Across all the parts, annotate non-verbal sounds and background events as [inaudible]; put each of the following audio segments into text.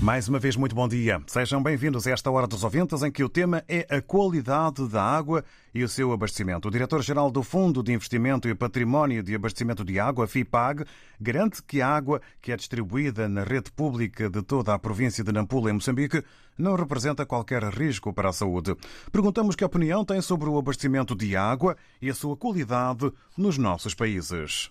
Mais uma vez, muito bom dia. Sejam bem-vindos a esta Hora dos Ouvintes, em que o tema é a qualidade da água e o seu abastecimento. O diretor-geral do Fundo de Investimento e Património de Abastecimento de Água, FIPAG, garante que a água que é distribuída na rede pública de toda a província de Nampula, em Moçambique, não representa qualquer risco para a saúde. Perguntamos que opinião tem sobre o abastecimento de água e a sua qualidade nos nossos países.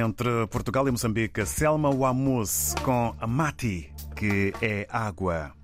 Entre Portugal e Moçambique, Selma Wamus com Amati, que é água.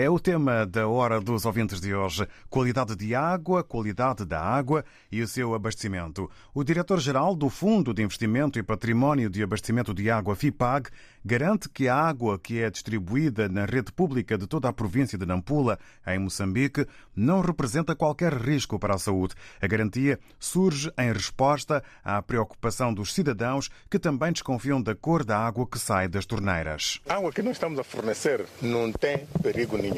É o tema da Hora dos Ouvintes de hoje. Qualidade de água, qualidade da água e o seu abastecimento. O diretor-geral do Fundo de Investimento e Património de Abastecimento de Água, FIPAG, garante que a água que é distribuída na rede pública de toda a província de Nampula, em Moçambique, não representa qualquer risco para a saúde. A garantia surge em resposta à preocupação dos cidadãos que também desconfiam da cor da água que sai das torneiras. A água que nós estamos a fornecer não tem perigo nenhum.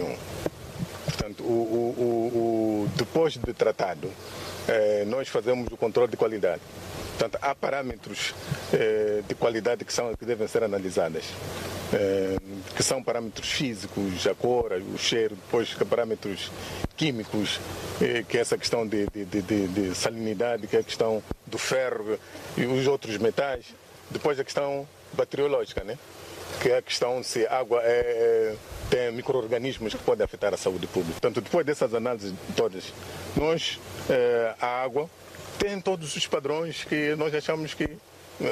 Portanto, o, o- o- depois de tratado, eh, nós fazemos o controle de qualidade. Portanto, há parâmetros eh, de qualidade que, são, que devem ser analisadas, eh, que são parâmetros físicos, a cor, o cheiro, depois parâmetros químicos, eh, que é essa questão de, de- de- de- de salinidade, que é a questão do ferro e os outros metais. Depois a questão bacteriológica, né? que é a questão se a água é- tem micro-organismos que podem afetar a saúde pública. Portanto, depois dessas análises todas, nós, eh, a água tem todos os padrões que nós achamos que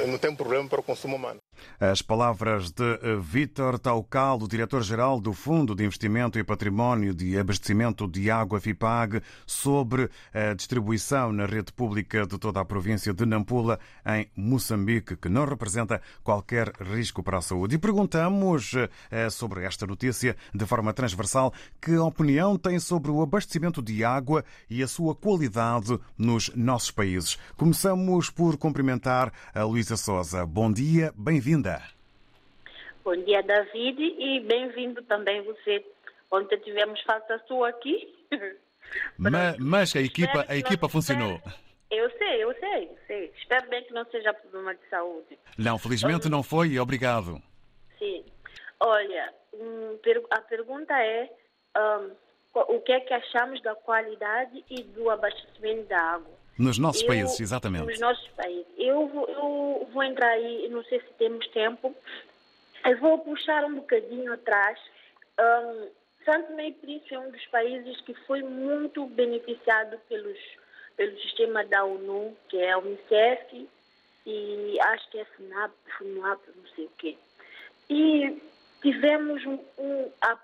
não tem problema para o consumo humano. As palavras de eh, Vítor Taucal, o diretor-geral do Fundo de Investimento e Património de Abastecimento de Água FIPAG, sobre a distribuição na rede pública de toda a província de Nampula, em Moçambique, que não representa qualquer risco para a saúde. E perguntamos eh, sobre esta notícia de forma transversal que opinião tem sobre o abastecimento de água e a sua qualidade nos nossos países. Começamos por cumprimentar a Luísa Souza. Bom dia, bem-vinda. Bom dia, David, e bem-vindo também você. Ontem tivemos falta sua aqui. [laughs] Ma- Mas, a equipa, a equipa funcionou. Eu sei, eu sei, sei. Espero bem que não seja problema de saúde. Não, felizmente não foi e obrigado. Sim. Olha, hum, a pergunta é co- o que é que achamos da qualidade e do abastecimento da água? Nos nossos Eu- países, exatamente. Nos nossos países. Eu vou, eu vou entrar aí, não sei se temos tempo. Eu vou puxar um bocadinho atrás. Um, Santo Tomé e Príncipe é um dos países que foi muito beneficiado pelos, pelo sistema da ONU, que é a Unicef e acho que é FNAP, FNUAP, não sei o quê. E tivemos um, um a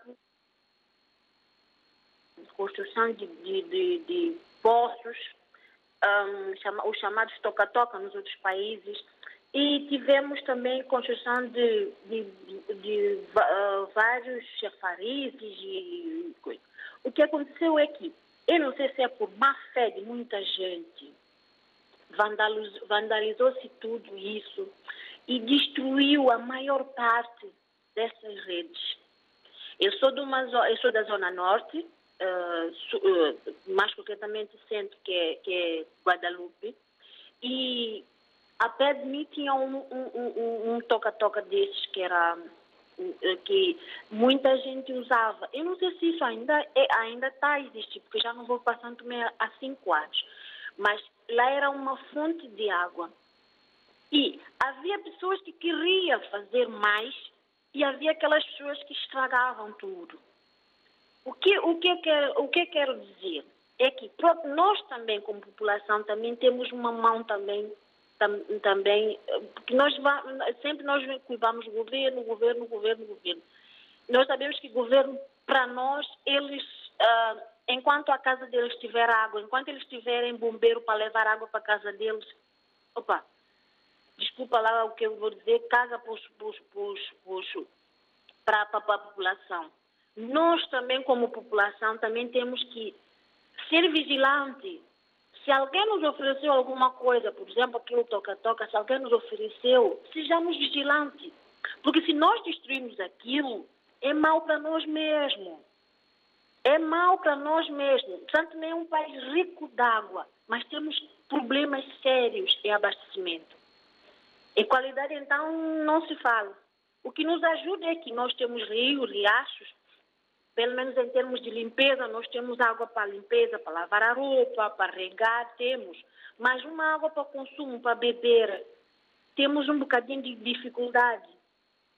construção de, de, de, de poços, um, os chamados toca-toca nos outros países, e tivemos também construção de, de, de- de ah, vários chafarizes e coisa. O que aconteceu é que, eu não sei se é por má fé de muita gente, vandaliz- vandalizou-se tudo isso e destruiu a maior parte dessas redes. Eu sou, de uma, eu sou da Zona Norte, eh, mais concretamente centro, que é, que é Guadalupe, e a pé de mim tinha um, um- um- um toca-toca desses que era eh, que muita gente usava. Eu não sei se isso ainda é, ainda está a existir, porque já não vou para Santo Tomé há cinco anos. Mas lá era uma fonte de água. E havia pessoas que queriam fazer mais e havia aquelas pessoas que estragavam tudo. O que, o que, eu quero, o que eu quero dizer é que nós também, como população, também temos uma mão também, tam, também porque nós sempre nós culpamos o governo, governo, governo, governo. Nós sabemos que governo, para nós, eles, ah, enquanto a casa deles tiver água, enquanto eles tiverem bombeiro para levar água para a casa deles, opa, desculpa lá o que eu vou dizer, caga para a população. Nós também, como população, também temos que ser vigilantes. Se alguém nos ofereceu alguma coisa, por exemplo, aquilo toca-toca, se alguém nos ofereceu, sejamos vigilantes. Porque se nós destruirmos aquilo, é mal para nós mesmos. É mal para nós mesmos. Santo Tomé é um país rico d'água, mas temos problemas sérios em abastecimento. Em qualidade, então, não se fala. O que nos ajuda é que nós temos rios, riachos, pelo menos em termos de limpeza, nós temos água para limpeza, para lavar a roupa, para regar, temos. Mas uma água para consumo, para beber, temos um bocadinho de dificuldade.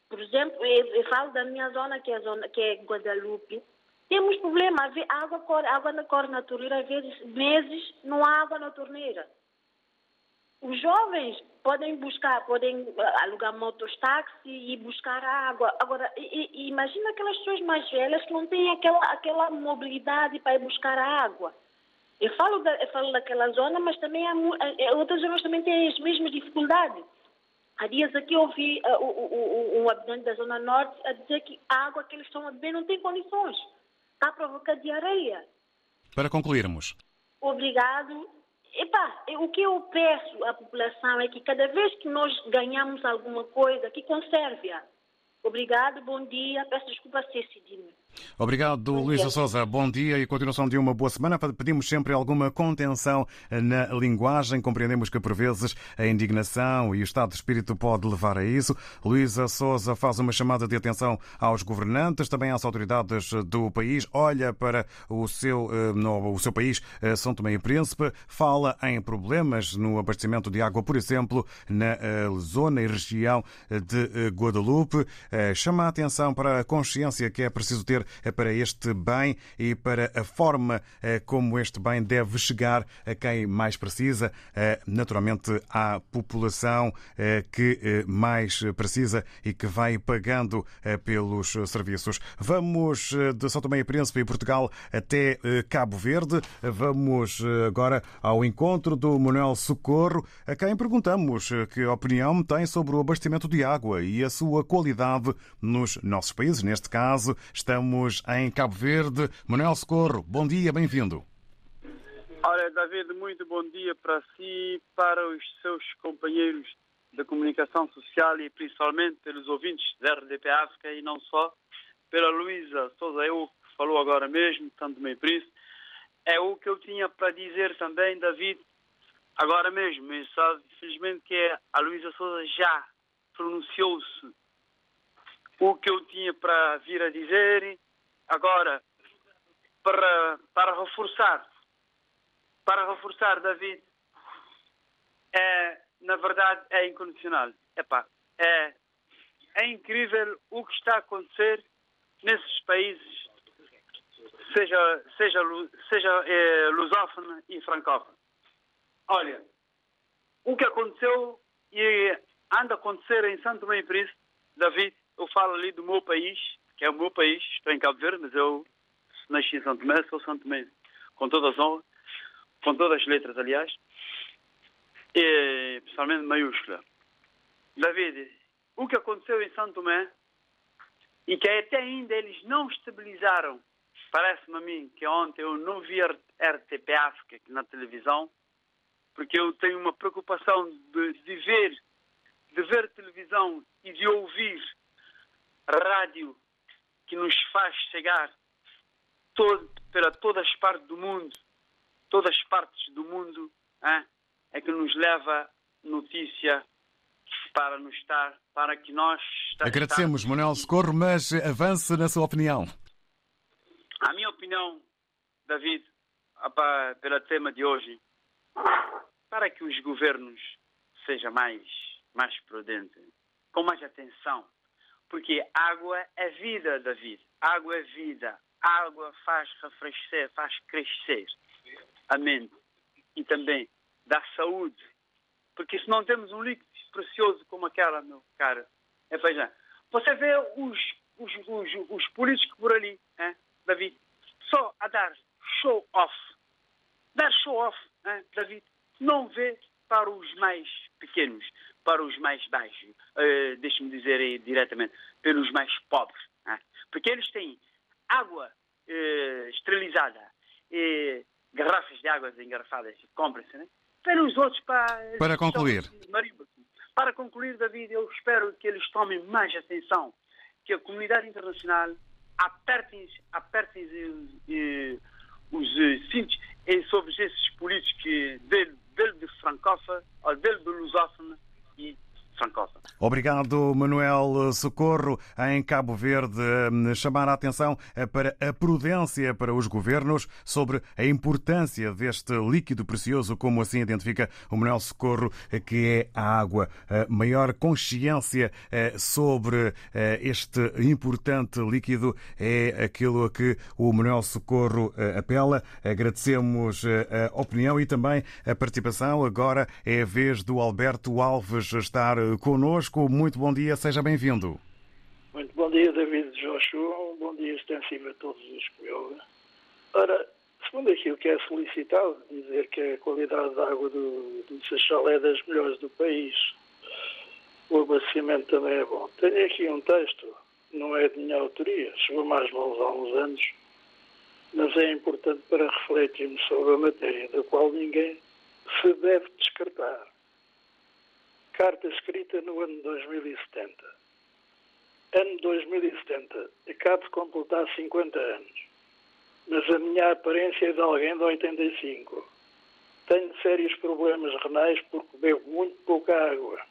Por exemplo, eu, eu falo da minha zona, que é, a zona, que é Guadalupe. Temos problema, vezes, água, corre- água na corre na torneira, às vezes, meses, não há água na torneira. Os jovens podem buscar, podem ah, alugar mototáxi e buscar água. Agora, i- i- imagina aquelas pessoas mais velhas que não têm aquela, aquela mobilidade para ir buscar água. Eu falo, da, eu falo daquela zona, mas também há, mu- eh, outras zonas também têm as mesmas dificuldades. Há dias aqui eu ouvi o- o- o- um habitante da Zona Norte a dizer que a água que eles estão a beber não tem condições. Está a provocar diarreia. Para concluirmos, Obrigado. Epá, o que eu peço à população é que cada vez que nós ganhamos alguma coisa, que conserve-a. Obrigado, bom dia. Peço desculpa ser cedinho. Obrigado, Luísa Souza. Bom dia e continuação de uma boa semana. Pedimos sempre alguma contenção na linguagem. Compreendemos que, por vezes, a indignação e o estado de espírito pode levar a isso. Luísa Souza faz uma chamada de atenção aos governantes, também às autoridades do país. Olha para o seu, eh, no, o seu país, eh, São Tomé e Príncipe. Fala em problemas no abastecimento de água, por exemplo, na eh, zona e região de eh, Guadalupe. Eh, Chama a atenção para a consciência que é preciso ter eh, para este bem e para a forma eh, como este bem deve chegar a quem mais precisa, eh, naturalmente à população eh, que mais precisa e que vai pagando pelos serviços. Vamos de São Tomé e Príncipe e Portugal até Cabo Verde. Vamos agora ao encontro do Manuel Socorro, a quem perguntamos que opinião tem sobre o abastecimento de água e a sua qualidade nos nossos países. Neste caso, estamos em Cabo Verde. Manuel Socorro, bom dia, bem-vindo. Olha, David, muito bom dia para si, para os seus companheiros da comunicação social e principalmente pelos ouvintes da RDP África e não só, pela Luísa Souza, eu que falou agora mesmo, tanto meio por isso. É o que eu tinha para dizer também, David, agora mesmo. Só, infelizmente, que a Luísa Souza já pronunciou-se o que eu tinha para vir a dizer. Agora, para, para reforçar, para reforçar, David, é, na verdade, é incondicional. Epá, é, é incrível o que está a acontecer nesses países, seja, seja, seja é, lusófono e francófono. Olha, o que aconteceu e anda a acontecer em Santo e Príncipe, David, eu falo ali do meu país, que é o meu país, estou em Cabo Verde, mas eu nasci em Santo Tomé, sou Santo Tomé, com todas as honras, com todas as letras, aliás, e principalmente maiúscula. David, o que aconteceu em Santo Tomé e que até ainda eles não estabilizaram, parece-me a mim que ontem eu não vi RTP África na televisão, porque eu tenho uma preocupação de, de ver de ver televisão e de ouvir rádio que nos faz chegar todo, para todas as partes do mundo, todas as partes do mundo, hein, é que nos leva notícia para nos estar, para que nós agradecemos, Manuel Socorro, mas avance na sua opinião. A minha opinião, David, pelo tema de hoje, para que os governos sejam mais, mais prudentes, com mais atenção, porque água é vida, David. Água é vida. Água faz refrescer, faz crescer a mente e também dá saúde. Porque se não temos um líquido precioso como aquela, meu caro, é, veja, você vê os, os, os, os políticos por ali, hein, David, só a dar show off. Dar show off, hein, David, não vê para os mais pequenos, para os mais baixos, eh, deixe-me dizer aí diretamente, pelos mais pobres. hein. Porque eles têm água eh, esterilizada, e garrafas de águas engarrafadas, compram-se, né? Pelos outros para... Para concluir. Para concluir, David, eu espero que eles tomem mais atenção, que a comunidade internacional apertem, apertem eh, os eh, cintos eh, sobre esses políticos que dele, dele de francófona, ou dele de lusófona, he Trancosa. Obrigado, Manuel Socorro. Em Cabo Verde, chamar a atenção para a prudência para os governos sobre a importância deste líquido precioso, como assim identifica o Manuel Socorro, que é a água. A maior consciência sobre este importante líquido é aquilo a que o Manuel Socorro apela. Agradecemos a opinião e também a participação. Agora é a vez do Alberto Alves estar conosco. Muito bom dia, seja bem-vindo. Muito bom dia, David Joshua. Um bom dia extensivo a todos os que me ouvem. Ora, segundo aquilo que é solicitado, dizer que a qualidade da água do, do Seixal é das melhores do país. O abastecimento também é bom. Tenho aqui um texto, não é de minha autoria, chegou mais mãos há uns anos, mas é importante para refletirmos sobre a matéria, da qual ninguém se deve descartar carta escrita no ano 2070. Ano 2070, acabo de completar 50 anos, mas a minha aparência é de alguém de 85. Tenho sérios problemas renais porque bebo muito pouca água.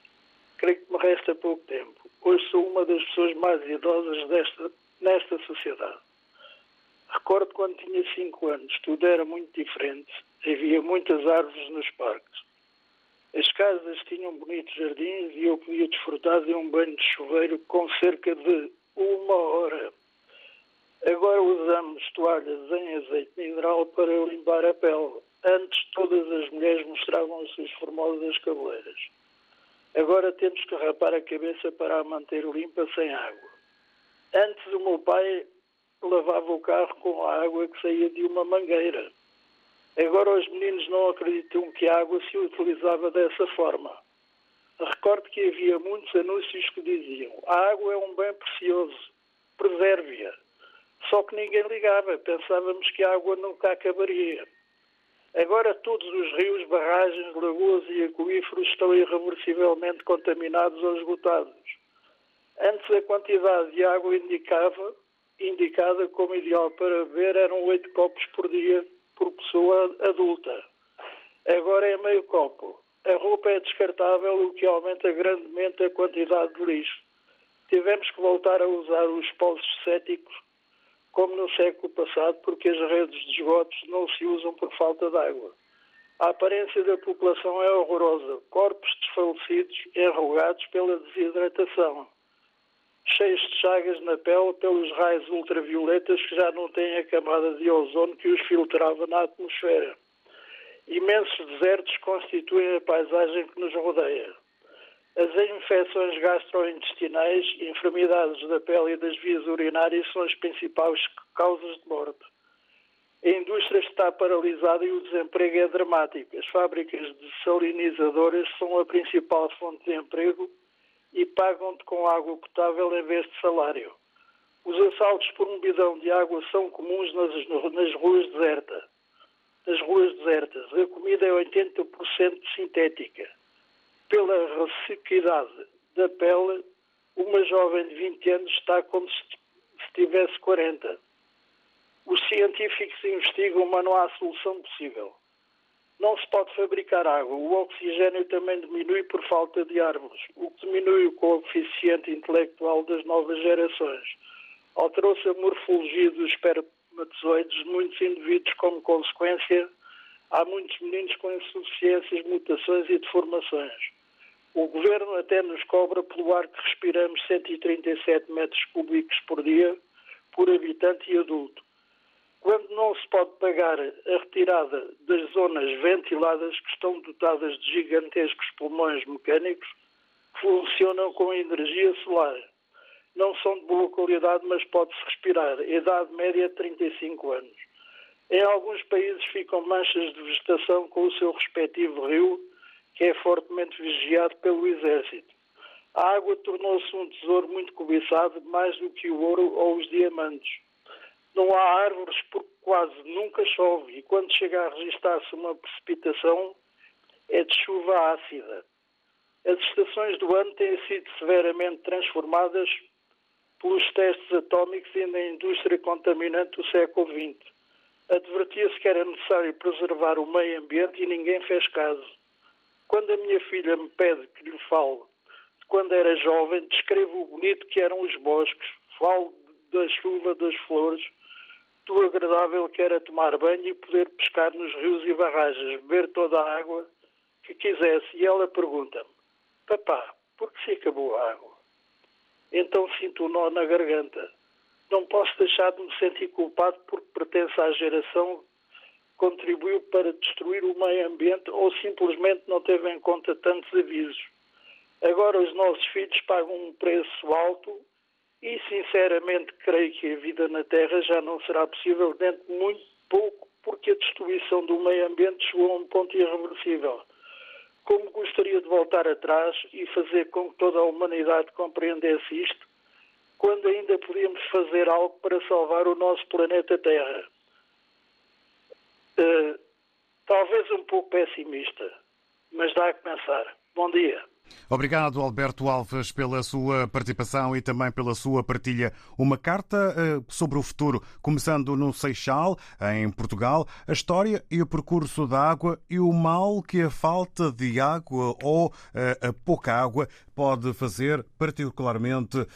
Creio que me resta pouco tempo. Hoje sou uma das pessoas mais idosas desta, nesta sociedade. Recordo quando tinha 5 anos, tudo era muito diferente. Havia muitas árvores nos parques. As casas tinham bonitos jardins e eu podia desfrutar de um banho de chuveiro com cerca de uma hora. Agora usamos toalhas em azeite mineral para limpar a pele. Antes todas as mulheres mostravam as suas formosas cabeleiras. Agora temos que rapar a cabeça para a manter limpa sem água. Antes o meu pai lavava o carro com a água que saía de uma mangueira. Agora os meninos não acreditam que a água se utilizava dessa forma. Recordo que havia muitos anúncios que diziam a água é um bem precioso, preserve-a. Só que ninguém ligava, pensávamos que a água nunca acabaria. Agora todos os rios, barragens, lagoas e aquíferos estão irreversivelmente contaminados ou esgotados. Antes a quantidade de água indicava, indicada como ideal para beber eram oito copos por dia por pessoa adulta. Agora é meio copo. A roupa é descartável, o que aumenta grandemente a quantidade de lixo. Tivemos que voltar a usar os poços céticos, como no século passado, porque as redes de esgotos não se usam por falta de água. A aparência da população é horrorosa. Corpos desfalecidos, enrugados pela desidratação cheios de chagas na pele pelos raios ultravioletas que já não têm a camada de ozono que os filtrava na atmosfera. Imensos desertos constituem a paisagem que nos rodeia. As infecções gastrointestinais, enfermidades da pele e das vias urinárias são as principais causas de morte. A indústria está paralisada e o desemprego é dramático. As fábricas de salinizadoras são a principal fonte de emprego e pagam-te com água potável em vez de salário. Os assaltos por um bidão de água são comuns nas, nas ruas desertas. Nas ruas desertas. A comida é 80% sintética. Pela ressequidade da pele, uma jovem de 20 anos está como se tivesse 40. Os científicos investigam, mas não há solução possível. Não se pode fabricar água. O oxigênio também diminui por falta de árvores, o que diminui o coeficiente intelectual das novas gerações. Alterou-se a morfologia dos espermatozoides de muitos indivíduos como consequência. Há muitos meninos com insuficiências, mutações e deformações. O governo até nos cobra pelo ar que respiramos 137 metros cúbicos por dia por habitante e adulto quando não se pode pagar a retirada das zonas ventiladas que estão dotadas de gigantescos pulmões mecânicos que funcionam com energia solar. Não são de boa qualidade, mas pode-se respirar. Idade média 35 anos. Em alguns países ficam manchas de vegetação com o seu respectivo rio, que é fortemente vigiado pelo exército. A água tornou-se um tesouro muito cobiçado, mais do que o ouro ou os diamantes não há árvores porque quase nunca chove e quando chega a registrar-se uma precipitação é de chuva ácida. As estações do ano têm sido severamente transformadas pelos testes atómicos e na indústria contaminante do século XX. Advertia-se que era necessário preservar o meio ambiente e ninguém fez caso. Quando a minha filha me pede que lhe fale de quando era jovem, descrevo o bonito que eram os bosques, falo da chuva, das flores, do agradável que era tomar banho e poder pescar nos rios e barragens, beber toda a água que quisesse. E ela pergunta-me, papá, por que se acabou a água? Então sinto um nó na garganta. Não posso deixar de me sentir culpado porque pertence à geração que contribuiu para destruir o meio ambiente ou simplesmente não teve em conta tantos avisos. Agora os nossos filhos pagam um preço alto e, sinceramente, creio que a vida na Terra já não será possível dentro de muito pouco, porque a destruição do meio ambiente chegou a um ponto irreversível. Como gostaria de voltar atrás e fazer com que toda a humanidade compreendesse isto, quando ainda podíamos fazer algo para salvar o nosso planeta Terra. Uh, talvez um pouco pessimista, mas dá a começar. Bom dia. Obrigado, Alberto Alves, pela sua participação e também pela sua partilha. Uma carta uh, sobre o futuro, começando no Seixal, em Portugal, a história e o percurso da água e o mal que a falta de água ou uh, a pouca água pode fazer, particularmente uh,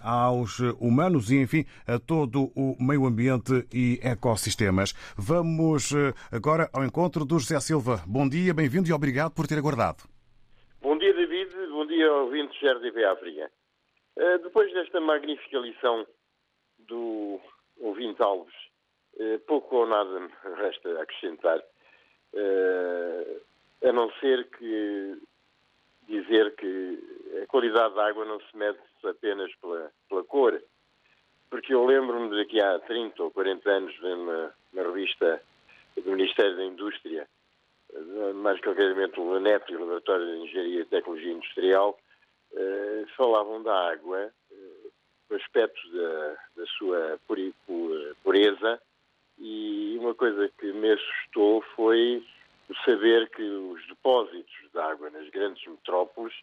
aos humanos e, enfim, a todo o meio ambiente e ecossistemas. Vamos agora ao encontro do José Silva. Bom dia, bem-vindo e obrigado por ter aguardado. Bom dia, David. Bom dia, ouvintes da RDP África. Uh, depois desta magnífica lição do ouvinte Alves, uh, pouco ou nada me [laughs] resta acrescentar, uh, a não ser que dizer que a qualidade da água não se mede apenas pela, pela cor. Porque eu lembro-me de que há 30 ou 40 anos, numa revista do Ministério da Indústria, mais concretamente o LANEP o Laboratório de Engenharia e Tecnologia Industrial, eh, falavam da água, eh, o aspecto da, da sua pureza, e uma coisa que me assustou foi o saber que os depósitos de água nas grandes metrópoles,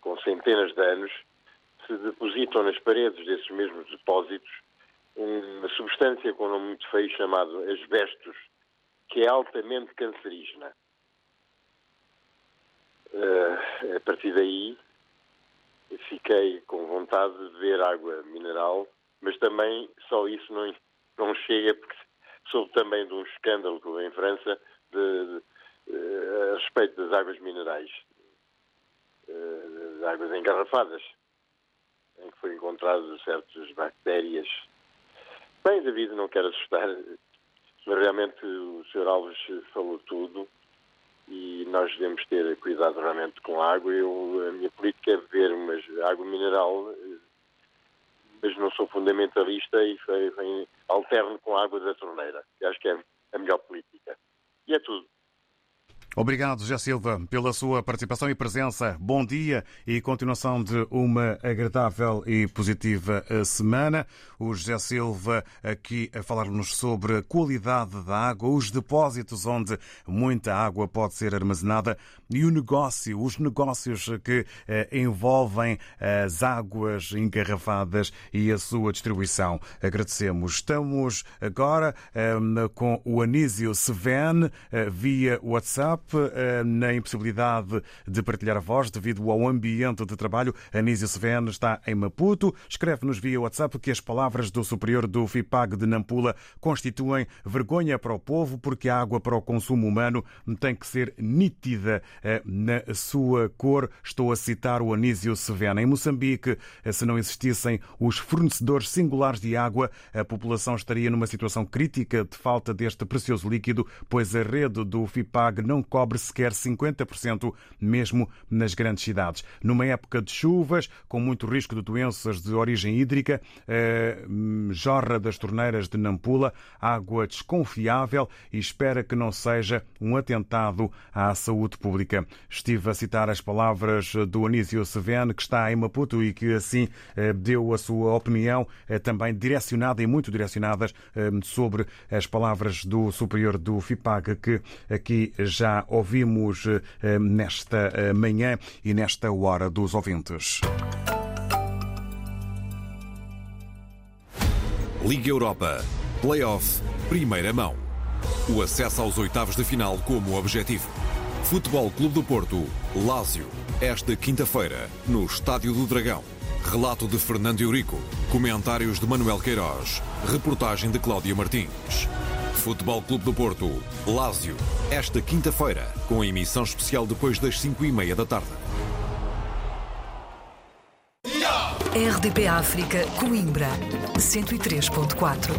com centenas de anos, se depositam nas paredes desses mesmos depósitos uma substância com um nome muito feio chamado asbestos, que é altamente cancerígena. Uh, a partir daí fiquei com vontade de beber água mineral, mas também só isso não, não chega porque soube também de um escândalo em França de, de, uh, a respeito das águas minerais, uh, das águas engarrafadas, em que foram encontradas certas bactérias. Bem, David, não quero assustar, mas realmente o Sr. Alves falou tudo e nós devemos ter cuidado realmente com a água. Eu, a minha política é beber mas água mineral, mas não sou fundamentalista e alterno com a água da torneira. acho que é a melhor política. E é tudo. Obrigado, José Silva, pela sua participação e presença. Bom dia e continuação de uma agradável e positiva eh, semana. O José Silva aqui a falar-nos sobre a qualidade da água, os depósitos onde muita água pode ser armazenada e o negócio, os negócios que eh, envolvem as águas engarrafadas e a sua distribuição. Agradecemos. Estamos agora eh, com o Anísio Seven via WhatsApp. Eh, na impossibilidade de partilhar a voz devido ao ambiente de trabalho. Anísio Seveno está em Maputo. Escreve-nos via WhatsApp que as palavras do superior do FIPAG de Nampula constituem vergonha para o povo porque a água para o consumo humano tem que ser nítida eh, na sua cor. Estou a citar o Anísio Seveno. Em Moçambique, eh, se não existissem os fornecedores singulares de água, a população estaria numa situação crítica de falta deste precioso líquido, pois a rede do FIPAG não cobre sequer 50%, mesmo nas grandes cidades. Numa época de chuvas, com muito risco de doenças de origem hídrica, eh, jorra das torneiras de Nampula, água desconfiável e espera que não seja um atentado à saúde pública. Estive a citar as palavras do Anísio Sevene, que está em Maputo e que assim eh, deu a sua opinião, eh, também direcionada e muito direcionadas sobre as palavras do superior do FIPAG, que aqui já ouvimos eh, nesta eh, manhã e nesta hora dos ouvintes. Liga Europa. Playoff. Primeira mão. O acesso aos oitavos de final como objetivo. Futebol Clube do Porto, Lásio, esta quinta-feira, no Estádio do Dragão. Relato de Fernando Eurico, comentários de Manuel Queiroz, reportagem de Cláudia Martins. Futebol Clube do Porto, Lásio, esta quinta-feira, com a emissão especial depois das 5 e meia da tarde. RDP África, Coimbra, 103.4.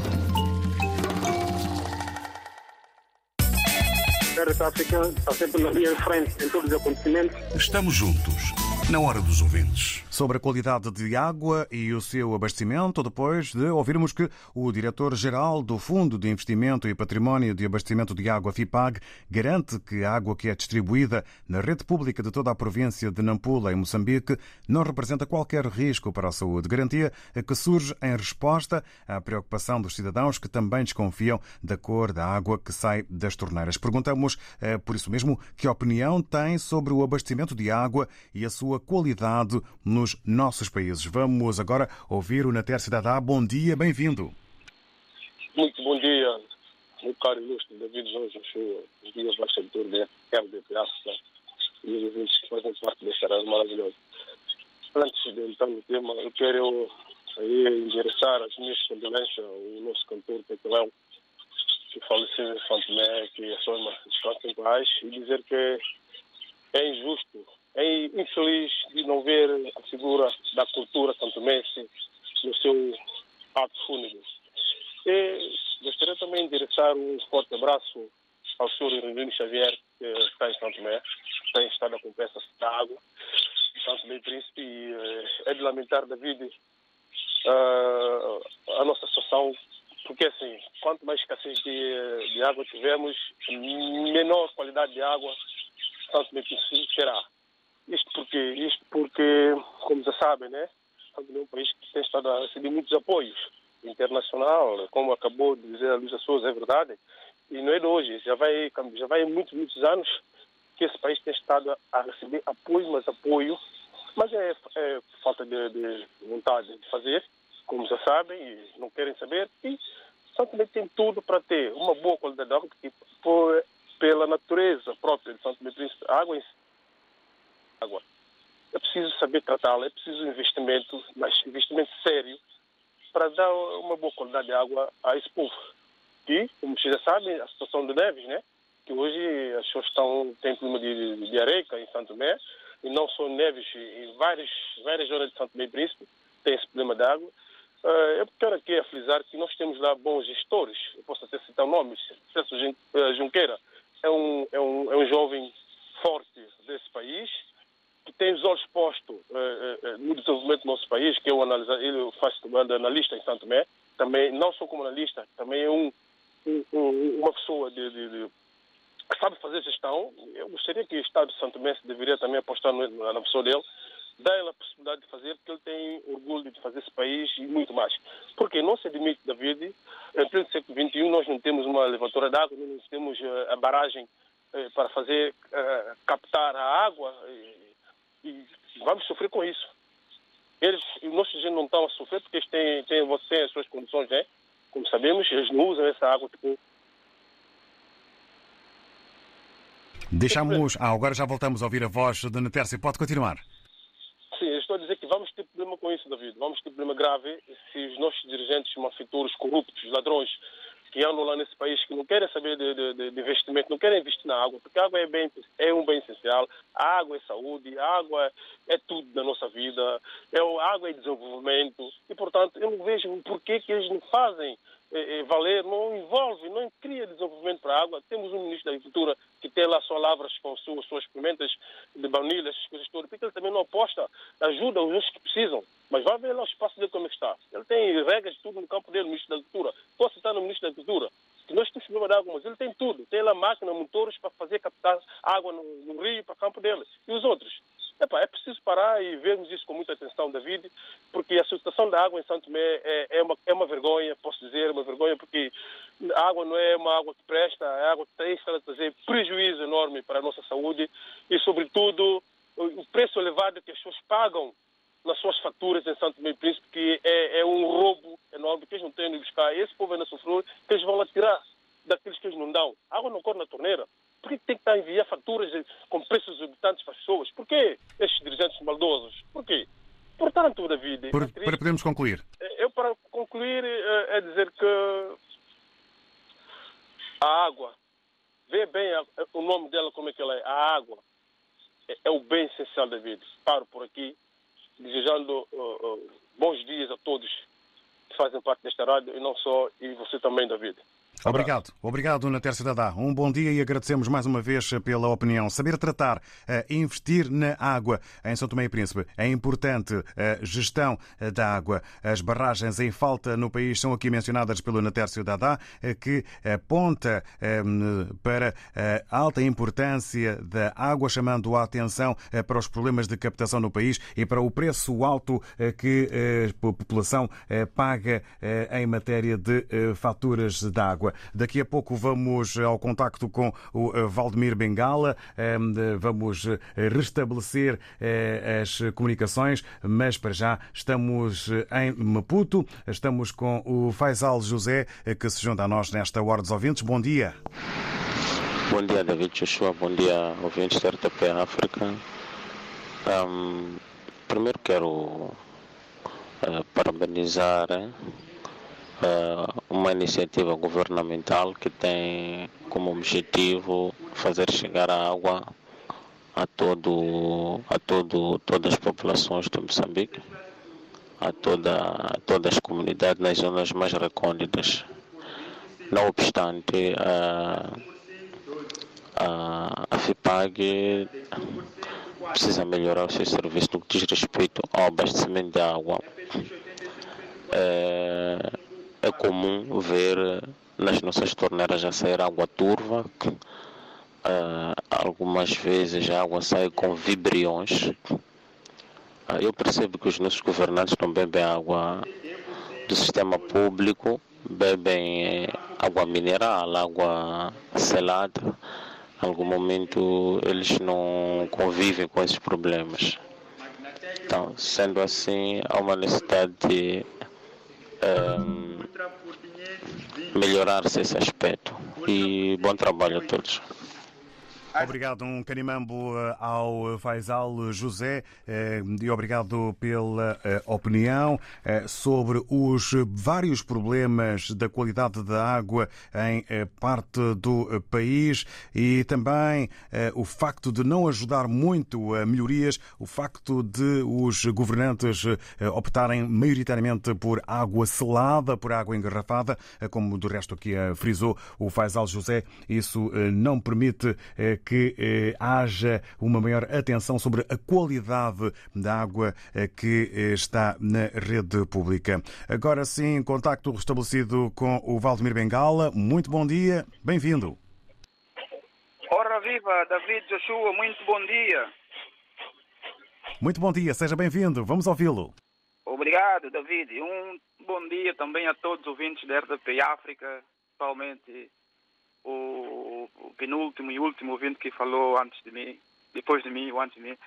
RDP África está sempre na linha de frente em todos os acontecimentos. Estamos juntos, na hora dos ouvintes. Sobre a qualidade de água e o seu abastecimento, depois de ouvirmos que o diretor-geral do Fundo de Investimento e Património de Abastecimento de Água, FIPAG, garante que a água que é distribuída na rede pública de toda a província de Nampula, em Moçambique, não representa qualquer risco para a saúde. Garantia que surge em resposta à preocupação dos cidadãos que também desconfiam da cor da água que sai das torneiras. Perguntamos, eh, por isso mesmo, que opinião tem sobre o abastecimento de água e a sua qualidade nos nossos países. Vamos agora ouvir o Nater Cidadá. Bom dia, bem-vindo. Muito bom dia, meu caro ilustre David Jorge Ochoa, os dias bastidor da RDP África e os ouvintes que fazem parte deste horário maravilhoso. Antes de entrar no tema, eu quero aí endereçar as minhas condolências ao nosso cantor Petelão, que faleceu em Santo que a sua irmã descansa em paz, e dizer que é injusto é infeliz de não ver a figura da cultura santomense no seu ato fúnebre. E gostaria também de endereçar um forte abraço ao senhor Irinino Xavier, que está em Santo Tomé, tem estado a cumprir da água, Santo Tomé Príncipe, e é de lamentar, David, a nossa situação, porque assim, quanto mais escassez de, de água tivermos, menor qualidade de água Santo Tomé Príncipe terá. Isto porque, isto porque, como já sabem, né? é um país que tem estado a receber muitos apoios internacional, como acabou de dizer a Luísa Souza, é verdade. E não é de hoje, já vai, já vai muitos, muitos anos que esse país tem estado a receber apoio, mas apoio, mas é, é falta de, de, vontade de fazer, como já sabem, e não querem saber. E só também tem tudo para ter uma boa qualidade de água, porque por, pela natureza própria de Santo Tomé Príncipe, a água em água. É preciso saber tratá-la, é preciso investimento, mas investimento sério, para dar uma boa qualidade de água a esse povo. E, como vocês já sabem, a situação de Neves, né? que hoje as pessoas estão, têm problema de, de em Santo Tomé, e não só Neves, em várias, várias zonas de Santo Tomé e Príncipe tem esse problema de água. Uh, eu quero aqui frisar que nós temos lá bons gestores, eu posso até citar nomes, Celso Junqueira é um, é um, é um jovem forte desse país, que tem os olhos postos uh, no desenvolvimento do nosso país, que eu analiso, ele faz de analista em Santo Tomé, também, não só como analista, também é um, um, uma pessoa de, de, de, que sabe fazer gestão. Eu gostaria que o Estado de Santo Tomé deveria também apostar no, na pessoa dele, dar ele a possibilidade de fazer, porque ele tem orgulho de fazer esse país e muito mais. Porque não se admite, David, em pleno século XXI, nós não temos uma levadoura de água, não temos a barragem para fazer captar a água e vamos sofrer com isso. Eles, os nossos gente não estão a sofrer porque eles têm, têm, têm as suas condições, né? Como sabemos, eles não usam essa água tipo. Deixamos. Ah, agora já voltamos a ouvir a voz de Natércia. Pode continuar. Sim, eu estou a dizer que vamos ter problema com isso, David. Vamos ter problema grave se os nossos dirigentes malfeitores, corruptos, ladrões, que andam lá nesse país, que não querem saber de, de, de, investimento, não querem investir na água, porque a água é, bem, é um bem essencial, a água é saúde, a água é tudo da nossa vida, é, a água é desenvolvimento, e portanto eu não vejo porquê que eles não fazem valer, não envolve, não cria desenvolvimento para a água. Temos um ministro da Agricultura que tem lá só lavras com suas, suas pimentas de baunilha, essas coisas todas, porque ele também não aposta, ajuda os que precisam. Mas vai ver lá o espaço dele como é está. Ele tem regras de tudo no campo dele, ministro da Agricultura. Posso estar no ministro da Agricultura, que nós temos problema de água, mas ele tem tudo. Tem lá máquina, motores para fazer captar água no, no rio para o campo dele. E os outros? É preciso parar e vermos isso com muita atenção, David, porque a situação da água em Santo Tomé é, é, uma, é uma vergonha, posso dizer, uma vergonha, porque a água não é uma água que presta, é água que tem estado a trazer prejuízo enorme para a nossa saúde e, sobretudo, o preço elevado que as pessoas pagam nas suas faturas em Santo e Príncipe, que é, é, um roubo enorme, que eles não têm de buscar. Esse povo ainda sofreu, que eles vão lá tirar daqueles que eles não dão. A água não corre na torneira. Por que tem que estar a enviar faturas com preços exorbitantes para as pessoas? Por que estes dirigentes maldosos? Por quê? Portanto, David... Por, para podermos concluir. Eu, para concluir, é dizer que a água, vê bem o nome dela como é que ela é, a água, é, é o bem essencial da vida. Paro por aqui, desejando uh, uh, bons dias a todos que fazem parte desta rádio e não só, e você também, David. Obrigado. Obrigado, Nater Cidadá. Um bom dia e agradecemos mais uma vez pela opinião. Saber tratar, eh, investir na água em São Tomé e Príncipe é importante. A gestão eh, da água. As barragens em falta no país são aqui mencionadas pelo Nater Cidadá, eh, que aponta para a alta importância da água, chamando a atenção para os problemas de captação no país e para o preço alto que a população paga em matéria de faturas de água água. Daqui a pouco vamos ao contacto com o eh, Valdemir Bengala, ehm, vamos eh, restabelecer eh, as comunicações, mas para já estamos em Maputo, estamos com o Faisal José, que se junta a nós nesta Hora dos Ouvintes. Bom dia. Bom dia, David Joshua. Bom dia, ouvintes da RTP África. Um, primeiro quero uh, parabenizar uh, uma iniciativa governamental que tem como objetivo fazer chegar a água a todo a todo todas as populações de Moçambique, a toda a todas as comunidades nas zonas mais recônditas. Não obstante, a, a, a FIPAG precisa melhorar o seu serviço no que diz respeito ao abastecimento de água. É, é comum ver nas nossas torneiras a sair água turva. Uh, algumas vezes a água sai com vibriões. Uh, eu percebo que os nossos governantes não bebem água do sistema público, bebem eh, água mineral, água selada. Em algum momento eles não convivem com esses problemas. Então, sendo assim, há uma necessidade de um, melhorar-se esse aspecto. E bom trabalho a todos. Obrigado, um canimambo eh, ao Faisal José eh, e obrigado pela eh, opinião sobre os vários problemas da qualidade da água em parte do país e também o facto de não ajudar muito a melhorias, o facto de os governantes optarem maioritariamente por água selada, por água engarrafada, como do resto aqui frisou o Faisal José, isso não permite que eh, haja uma maior atenção sobre a qualidade da água eh, que eh, está na rede pública. Agora sim, contacto restabelecido com o Valdemir Bengala. Muito bom dia, bem-vindo. Ora viva, David Joshua, muito bom dia. Muito bom dia, seja bem-vindo. Vamos ouvi-lo. Obrigado, David. Um bom dia também a todos os ouvintes da RDP África, principalmente o, o penúltimo e último ouvinte que falou antes de mim, depois de mim ou antes de mim,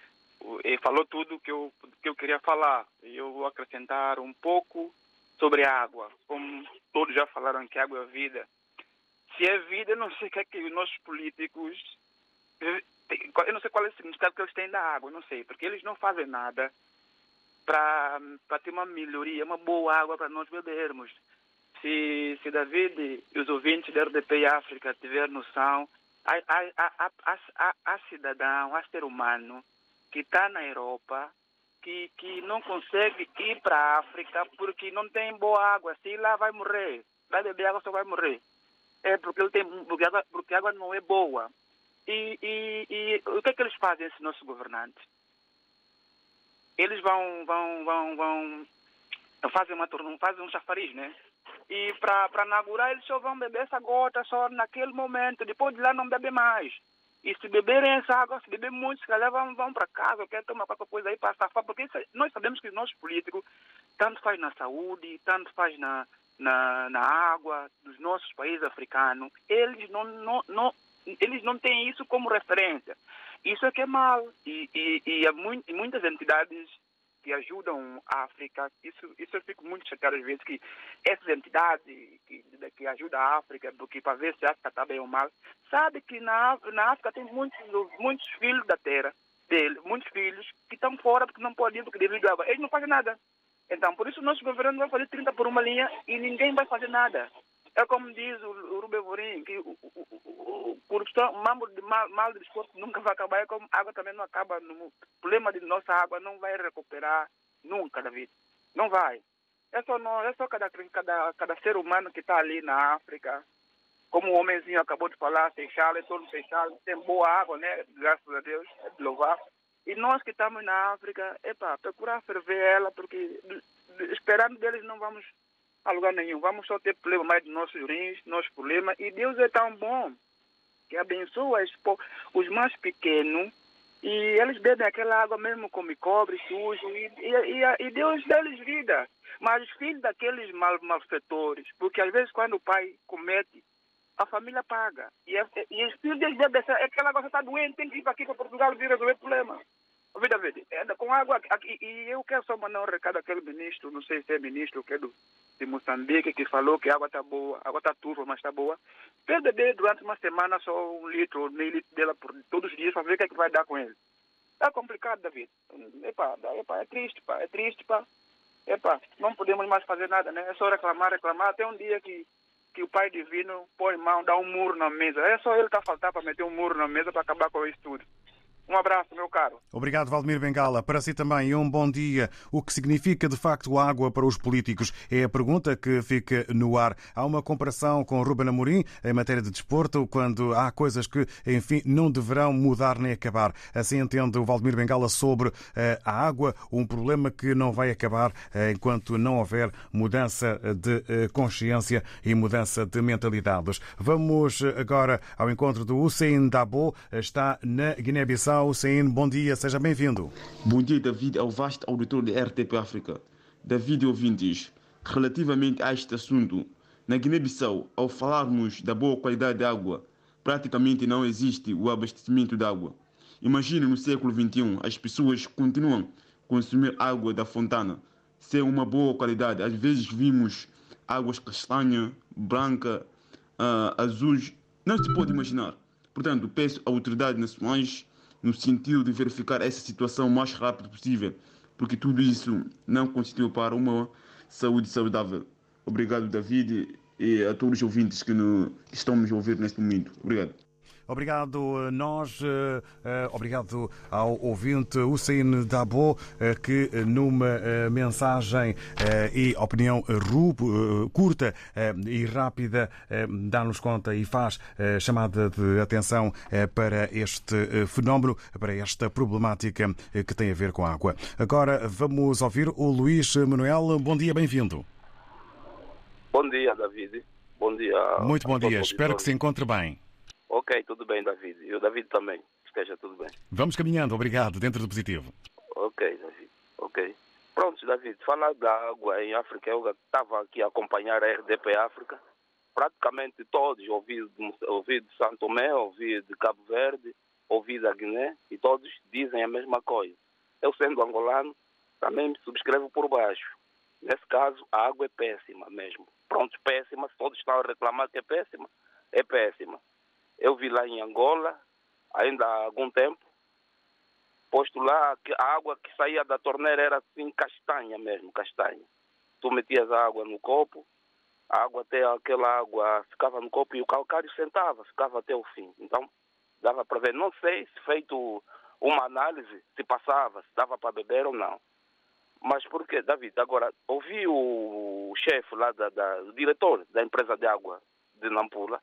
e falou tudo que eu, que eu queria falar. Eu vou acrescentar um pouco sobre a água. Como todos já falaram que água é vida. Se é vida, não sei o que é que os nossos políticos. Eu não sei qual é o significado que eles têm da água, não sei, porque eles não fazem nada para ter uma melhoria, uma boa água para nós bebermos se, se David e os ouvintes da RDP África tiver noção, há, há, há, há, cidadão, há ser humano que está na Europa que, que não consegue ir para a África porque não tem boa água. Se lá vai morrer. Vai beber água só vai morrer. É porque, ele tem, porque, água, porque a água não é boa. E, e, e o que é que eles fazem, esses nossos governantes? Eles vão, vão, vão, vão fazem, uma, fazem um chafariz, né? E para inaugurar, eles só vão beber essa gota só naquele momento. Depois de lá não bebe mais. E se beberem essa água, se beber muito, se calhar vão, vão para casa, quer tomar qualquer coisa aí para safar. Porque isso, nós sabemos que os nossos políticos tanto faz na saúde, tanto faz na, na, na água dos nossos países africanos. Eles não, não, não, eles não têm isso como referência. Isso é que é mal. E, e, e, e muitas entidades que ajudam a África, isso, isso eu fico muito chateado às vezes, que essas entidades que, que ajudam a África, porque para ver se a África está bem ou mal, sabe que na, na África tem muitos, muitos filhos da terra, dele, muitos filhos, que estão fora porque não podem, porque devido água. Eles não fazem nada. Então, por isso, nosso governo vai fazer 30 por uma linha e ninguém vai fazer nada. É como diz o, Rubem Vorim, que o, o, o, corrupção, mal mal, mal desporto nunca vai acabar, é como a água também não acaba. O problema de nossa água não vai recuperar nunca, David. Não vai. É só, não, é só cada, cada, cada ser humano que está ali na África, como o homenzinho acabou de falar, Seixal, é todo Seixal, tem boa água, né? Graças a Deus, é de louvar. E nós que estamos na África, epa, procurar ferver ela, porque esperando deles não vamos a lugar nenhum. Vamos só ter problema mais de nossos rins, nossos problemas. E Deus é tão bom que abençoa os mais pequenos e eles bebem aquela água mesmo como cobre, sujo, e, e, e Deus dá-lhes vida. Mas os filhos daqueles mal, malfeitores, porque às vezes quando o pai comete, a família paga. E, e os filhos deles bebem, aquela água está doente, tem que ir para aqui para Portugal vir resolver o problema. Verde, é, com água aqui, e eu quero só mandar um recado àquele ministro, não sei se é ministro que é do, de Moçambique, que falou que a água está boa, a água está turva, mas está boa. Beber durante uma semana só um litro, meio litro dela por todos os dias para ver o que é que vai dar com ele. É complicado, David. Epa, epa, é triste, pá, é triste, pá. Epa, não podemos mais fazer nada, né? É só reclamar, reclamar. Até um dia que, que o Pai Divino põe mão, dá um muro na mesa. É só ele que tá faltar para meter um muro na mesa para acabar com isso tudo. Um abraço, meu caro. Obrigado, Valdemir Bengala. Para si também, um bom dia. O que significa de facto água para os políticos? É a pergunta que fica no ar. Há uma comparação com Ruben Amorim em matéria de desporto, quando há coisas que, enfim, não deverão mudar nem acabar. Assim entende o Valdemir Bengala sobre eh, a água, um problema que não vai acabar eh, enquanto não houver mudança de eh, consciência e mudança de mentalidades. Vamos agora ao encontro do Hussein Dabo, está na Guiné-Bissau. Hussein, bom dia, seja bem-vindo. Bom dia, David, ao vasto auditor da RTP África. David ouvintes, relativamente a este assunto, na Guiné-Bissau, ao falarmos da boa qualidade da água, praticamente não existe o abastecimento de água. Imagine no século XXI, as pessoas continuam a consumir água da fontana, sem uma boa qualidade. Às vezes vimos águas castanha, branca, uh, azuis, não se pode imaginar. Portanto, peço a autoridades nacionais no sentido de verificar essa situação o mais rápido possível, porque tudo isso não constitui para uma saúde saudável. Obrigado, David, e a todos os ouvintes que, no, que estão nos ouvir neste momento. Obrigado. Obrigado a nós, obrigado ao ouvinte Hussein Dabo, que numa mensagem e opinião curta e rápida dá-nos conta e faz chamada de atenção para este fenómeno, para esta problemática que tem a ver com a água. Agora vamos ouvir o Luís Manuel. Bom dia, bem-vindo. Bom dia, David. Bom dia. Muito bom dia. Espero que se encontre bem. Ok, tudo bem, David. E o David também. Esteja tudo bem. Vamos caminhando, obrigado, dentro do positivo. Ok, David. Ok. Pronto, David, falar da água em África, eu estava aqui a acompanhar a RDP África. Praticamente todos, ouvi de, ouvi de Santo Tomé, ouvi de Cabo Verde, ouvi da Guiné, e todos dizem a mesma coisa. Eu, sendo angolano, também me subscrevo por baixo. Nesse caso, a água é péssima mesmo. Pronto, péssima. Se todos estão a reclamar que é péssima, é péssima. Eu vi lá em Angola, ainda há algum tempo, posto lá que a água que saía da torneira era assim castanha mesmo, castanha. Tu metias a água no copo, a água até aquela água ficava no copo e o calcário sentava, ficava até o fim. Então, dava para ver. Não sei se feito uma análise, se passava, se dava para beber ou não. Mas porque, David, agora, ouvi o chefe lá, da, da, o diretor da empresa de água de Nampula,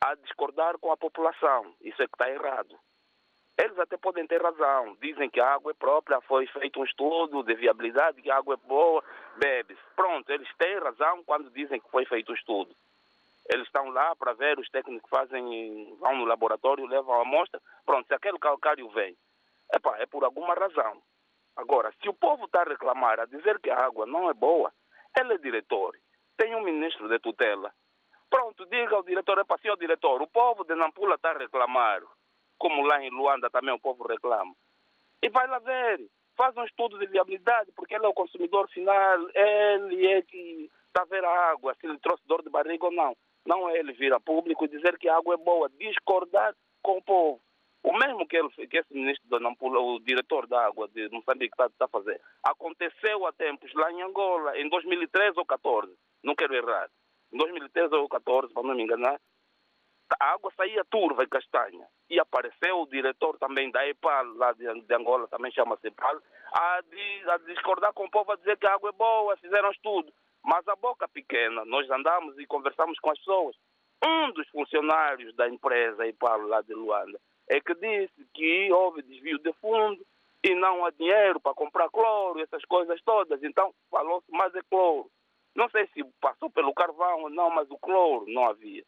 a discordar com a população. Isso é que está errado. Eles até podem ter razão. Dizem que a água é própria, foi feito um estudo de viabilidade, que a água é boa, bebe-se. Pronto, eles têm razão quando dizem que foi feito um estudo. Eles estão lá para ver, os técnicos fazem, vão no laboratório, levam a amostra. Pronto, se aquele calcário vem, epá, é por alguma razão. Agora, se o povo está a reclamar, a dizer que a água não é boa, ele é diretor, tem um ministro de tutela, Pronto, diga ao diretor, é para senhor diretor, o povo de Nampula está a reclamar, como lá em Luanda também o povo reclama. E vai lá ver. faz um estudo de viabilidade, porque ele é o consumidor final, ele é que está a ver a água, se ele trouxe dor de barriga ou não. Não é ele vir a público e dizer que a água é boa, discordar com o povo. O mesmo que, ele, que esse ministro da Nampula, o diretor da água de Moçambique está tá a fazer, aconteceu há tempos lá em Angola, em 2013 ou 14, não quero errar, em 2013 ou 14, para não me enganar, a água saía turva e castanha. E apareceu o diretor também da EPAL, lá de, Angola, também chama-se EPAL, a, a discordar com o povo, a dizer que a água é boa, fizeram estudo. Mas a boca pequena, nós andamos e conversamos com as pessoas. Um dos funcionários da empresa EPAL lá de Luanda é que disse que houve desvio de fundo e não há dinheiro para comprar cloro, essas coisas todas. Então falou-se mais de cloro. Não sei se passou pelo carvão ou não, mas o cloro não havia.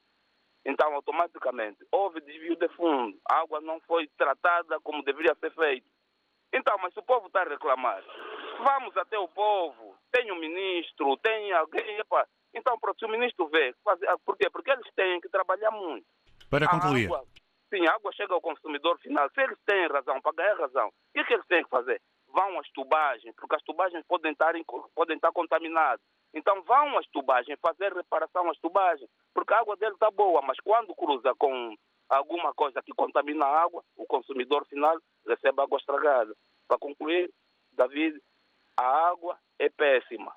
Então, automaticamente, houve desvio de fundo. A água não foi tratada como deveria ser feito. Então, mas se o povo está a reclamar, vamos até o povo. Tem um ministro, tem alguém. Epa. Então, pronto, se o ministro vê, fazer, por quê? Porque eles têm que trabalhar muito. Para A concluir. água- sim, a água chega ao consumidor final. Se eles têm razão, para ganhar razão, o que, é que eles têm que fazer? Vão às tubagens, porque as tubagens podem estar, em- podem estar contaminadas. Então vão às tubagens, fazer reparação às tubagens, porque a água dele está boa, mas quando cruza com alguma coisa que contamina a água, o consumidor final recebe água estragada. Para concluir, David, a água é péssima.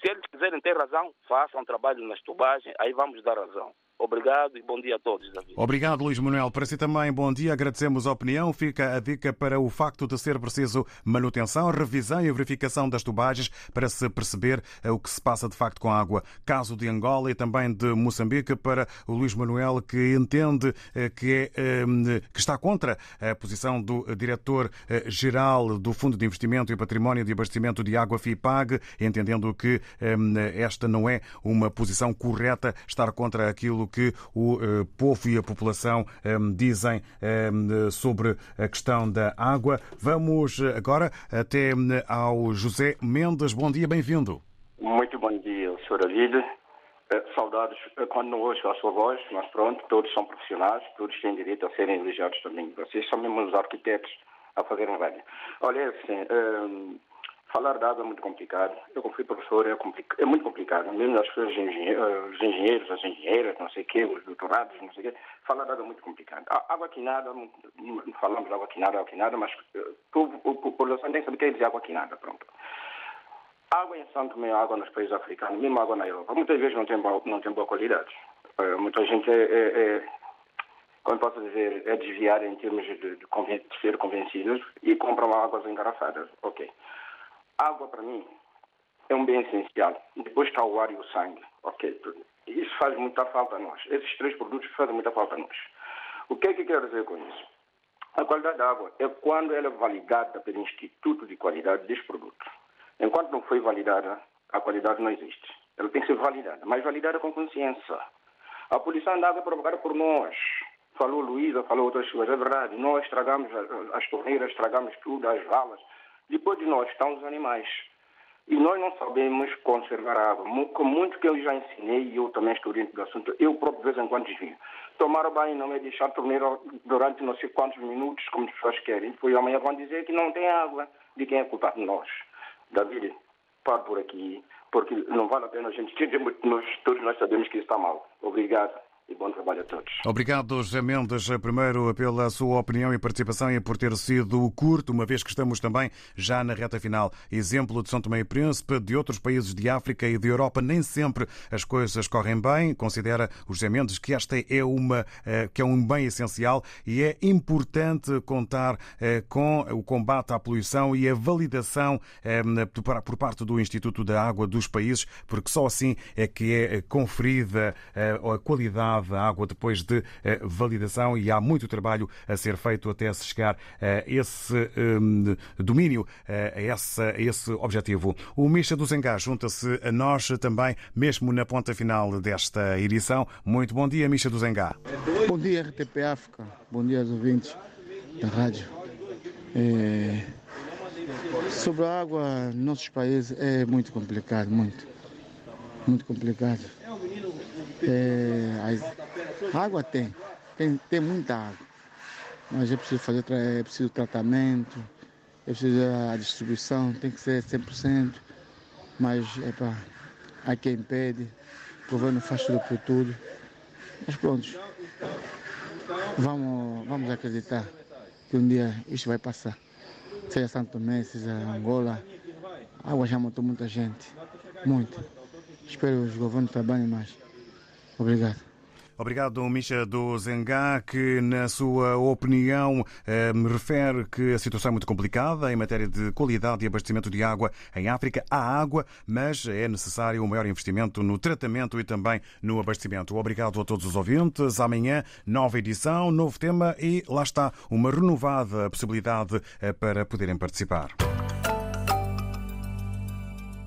Se eles quiserem ter razão, façam trabalho nas tubagens, aí vamos dar razão. Obrigado e bom dia a todos, David. Obrigado, Luís Manuel. Para si também, bom dia. Agradecemos a opinião. Fica a dica para o facto de ser preciso manutenção, revisão e verificação das tubagens para se perceber eh, o que se passa de facto com a água. Caso de Angola e também de Moçambique, para o Luís Manuel, que entende eh, que, é, eh, que está contra a posição do diretor-geral do Fundo de Investimento e Património de Abastecimento de Água FIPAG, entendendo que eh, esta não é uma posição correta, estar contra aquilo que o eh, povo e a população eh, dizem eh, sobre a questão da água. Vamos eh, agora até eh, ao José Mendes. Bom dia, bem-vindo. Muito bom dia, Sr. Eh, Saudades quando não ouço a sua voz, mas pronto, todos são profissionais, todos têm direito a serem elogiados também. Vocês são mesmo os arquitetos a fazerem rádio. Olha, é assim, eh, falar água é muito complicado. Eu, como fui professor, é, é muito complicado. Mesmo as pessoas, eh, os engenheiros, as engenheiras, não sei o quê, os doutorados, não sei o quê, falar água é muito complicado. A água quinada, falamos de água quinada, água quinada, mas eh, a população tem que saber o que é dizer água quinada, pronto. Água em Santo Tomé, água nos países africanos, mesmo água na Europa, muitas vezes não tem boa, não tem boa qualidade. Eh, muita gente é, é, é, como posso dizer, é desviada em termos de, de, conven- de ser convencidos e compram águas engarrafadas. Ok. Água, para mim, é um bem essencial. Depois está o ar e o sangue. Ok. Isso faz muita falta a nós. Esses três produtos fazem muita falta a nós. O que é que quero dizer com isso? A qualidade da água é quando ela é validada pelo Instituto de Qualidade deste produto. Enquanto não foi validada, a qualidade não existe. Ela tem que ser validada, mas validada com consciência. A poluição da água é provocada por nós. Falou Luísa, falou outras pessoas, é verdade. Nós estragamos as torneiras, estragamos tudo, as valas. Depois de nós estão os animais. E nós não sabemos conservar a água. Com muito que eu já ensinei, e eu também estou dentro do assunto, eu próprio de vez em quando desvio. Tomar banho não é deixar a torneira durante não sei quantos minutos, como as pessoas querem. Depois amanhã vão dizer que não tem água. De quem é culpa? De nós. David, paro por aqui, porque não vale a pena a gente. Nós, todos nós sabemos que está mal. Obrigado e bom trabalho a todos. Obrigado, José Mendes, primeiro pela sua opinião e participação e por ter sido curto, uma vez que estamos também já na reta final. Exemplo de São Tomé e Príncipe, de outros países de África e de Europa, nem sempre as coisas correm bem. Considera o José Mendes que esta é, uma, eh, que é um bem essencial e é importante contar eh, com o combate à poluição e a validação eh, por- parte do Instituto da Água dos países, porque só assim é que é conferida a qualidade da água depois de eh, validação e há muito trabalho a ser feito até se chegar a esse hum, domínio, eh, a esse, a esse objetivo. O Misha do Zengá junta-se a nós também, mesmo na ponta final desta edição. Muito bom dia, Misha do Zengá. Bom dia, RTP África. Bom dia aos ouvintes da rádio. É, Sobre a água nos nossos países é muito complicado, muito. Muito complicado. É, a água tem, tem, tem muita água. Mas é preciso fazer é preciso tratamento é preciso a distribuição, tem que ser 100%, mas epa, há quem impede, o governo faz tudo por tudo. Mas pronto, vamos, vamos acreditar que um dia isto vai passar. Seja Santo Tomé, seja Angola, a água já matou muita gente, muito. Espero que os governos trabalhem mais. Obrigado. Obrigado, Misha do Zengá, que, na sua opinião, eh, refere que a situação é muito complicada em matéria de qualidade e abastecimento de água em África. Há água, mas é necessário um maior investimento no tratamento e também no abastecimento. Obrigado a todos os ouvintes. Amanhã, nova edição, novo tema e lá está uma renovada possibilidade eh, para poderem participar.